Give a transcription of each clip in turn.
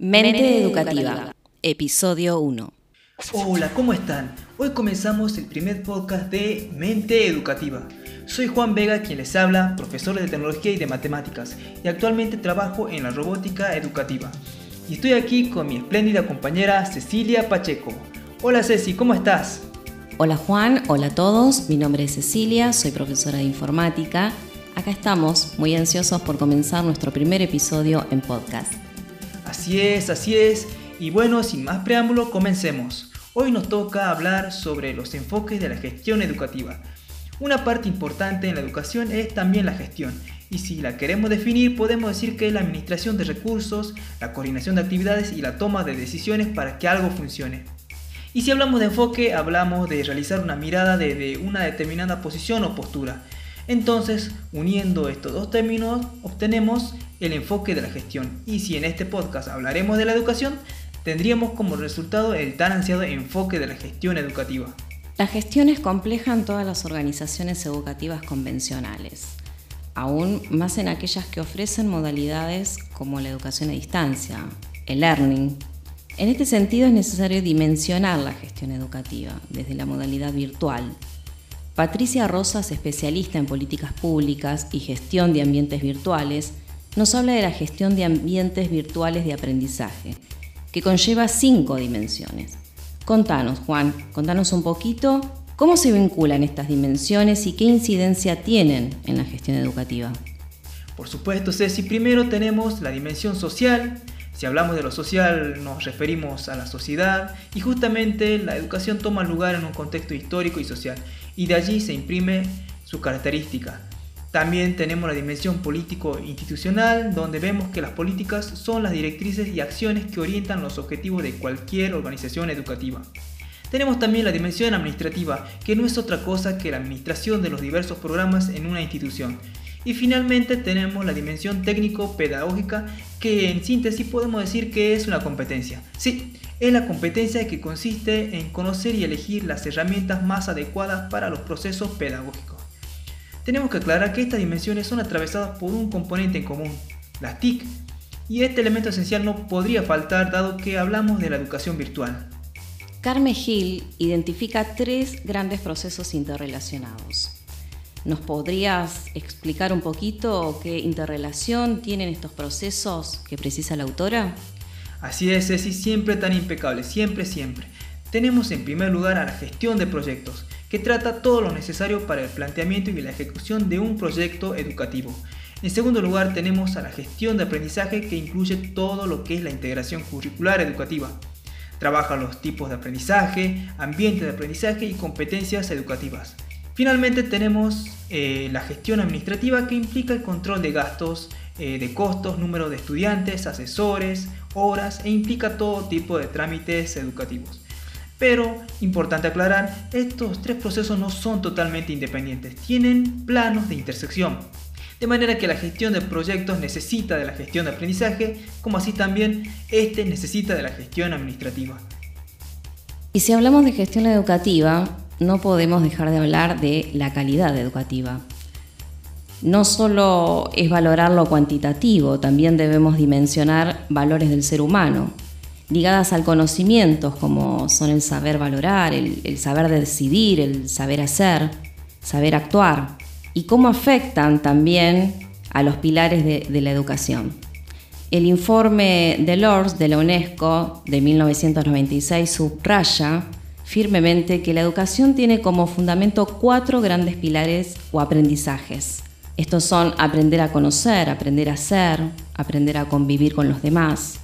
Mente Educativa, episodio 1. Hola, ¿cómo están? Hoy comenzamos el primer podcast de Mente Educativa. Soy Juan Vega quien les habla, profesor de tecnología y de matemáticas, y actualmente trabajo en la robótica educativa. Y estoy aquí con mi espléndida compañera Cecilia Pacheco. Hola Ceci, ¿cómo estás? Hola Juan, hola a todos, mi nombre es Cecilia, soy profesora de informática. Acá estamos, muy ansiosos por comenzar nuestro primer episodio en podcast. Así es, así es. Y bueno, sin más preámbulo, comencemos. Hoy nos toca hablar sobre los enfoques de la gestión educativa. Una parte importante en la educación es también la gestión, y si la queremos definir podemos decir que es la administración de recursos, la coordinación de actividades y la toma de decisiones para que algo funcione. Y si hablamos de enfoque, hablamos de realizar una mirada desde una determinada posición o postura. Entonces, uniendo estos dos términos, obtenemos el enfoque de la gestión. Y si en este podcast hablaremos de la educación, tendríamos como resultado el tan ansiado enfoque de la gestión educativa. La gestión es compleja en todas las organizaciones educativas convencionales, aún más en aquellas que ofrecen modalidades como la educación a distancia, el learning. En este sentido es necesario dimensionar la gestión educativa desde la modalidad virtual. Patricia Rosas, especialista en políticas públicas y gestión de ambientes virtuales, nos habla de la gestión de ambientes virtuales de aprendizaje, que conlleva cinco dimensiones. Contanos, Juan, contanos un poquito cómo se vinculan estas dimensiones y qué incidencia tienen en la gestión educativa. Por supuesto, Ceci, primero tenemos la dimensión social. Si hablamos de lo social nos referimos a la sociedad y justamente la educación toma lugar en un contexto histórico y social y de allí se imprime su característica. También tenemos la dimensión político-institucional, donde vemos que las políticas son las directrices y acciones que orientan los objetivos de cualquier organización educativa. Tenemos también la dimensión administrativa, que no es otra cosa que la administración de los diversos programas en una institución. Y finalmente tenemos la dimensión técnico-pedagógica, que en síntesis podemos decir que es una competencia. Sí, es la competencia que consiste en conocer y elegir las herramientas más adecuadas para los procesos pedagógicos. Tenemos que aclarar que estas dimensiones son atravesadas por un componente en común, las TIC, y este elemento esencial no podría faltar dado que hablamos de la educación virtual. Carmen Gil identifica tres grandes procesos interrelacionados. ¿Nos podrías explicar un poquito qué interrelación tienen estos procesos que precisa la autora? Así es, Ceci, siempre tan impecable, siempre, siempre. Tenemos en primer lugar a la gestión de proyectos, que trata todo lo necesario para el planteamiento y la ejecución de un proyecto educativo. En segundo lugar tenemos a la gestión de aprendizaje que incluye todo lo que es la integración curricular educativa. Trabaja los tipos de aprendizaje, ambiente de aprendizaje y competencias educativas. Finalmente tenemos eh, la gestión administrativa que implica el control de gastos, eh, de costos, número de estudiantes, asesores, horas e implica todo tipo de trámites educativos. Pero, importante aclarar, estos tres procesos no son totalmente independientes, tienen planos de intersección. De manera que la gestión de proyectos necesita de la gestión de aprendizaje, como así también este necesita de la gestión administrativa. Y si hablamos de gestión educativa, no podemos dejar de hablar de la calidad educativa. No solo es valorar lo cuantitativo, también debemos dimensionar valores del ser humano, ligadas al conocimiento, como son el saber valorar, el, saber decidir, el saber hacer, saber actuar, y cómo afectan también a los pilares de, de la educación. El informe de Lors de la UNESCO de 1996 subraya firmemente que la educación tiene como fundamento cuatro grandes pilares o aprendizajes. Estos son aprender a conocer, aprender a ser, aprender a convivir con los demás,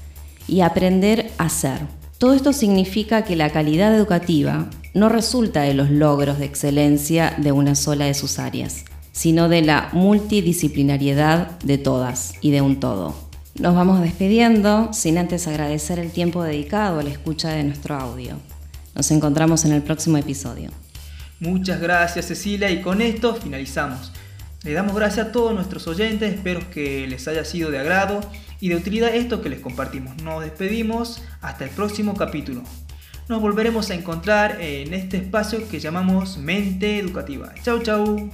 y aprender a ser. Todo esto significa que la calidad educativa no resulta de los logros de excelencia de una sola de sus áreas, sino de la multidisciplinariedad de todas y de un todo. Nos vamos despidiendo sin antes agradecer el tiempo dedicado a la escucha de nuestro audio. Nos encontramos en el próximo episodio. Muchas gracias Cecilia y con esto finalizamos. Le damos gracias a todos nuestros oyentes, espero que les haya sido de agrado y de utilidad esto que les compartimos. Nos despedimos hasta el próximo capítulo. Nos volveremos a encontrar en este espacio que llamamos Mente Educativa. Chau chau.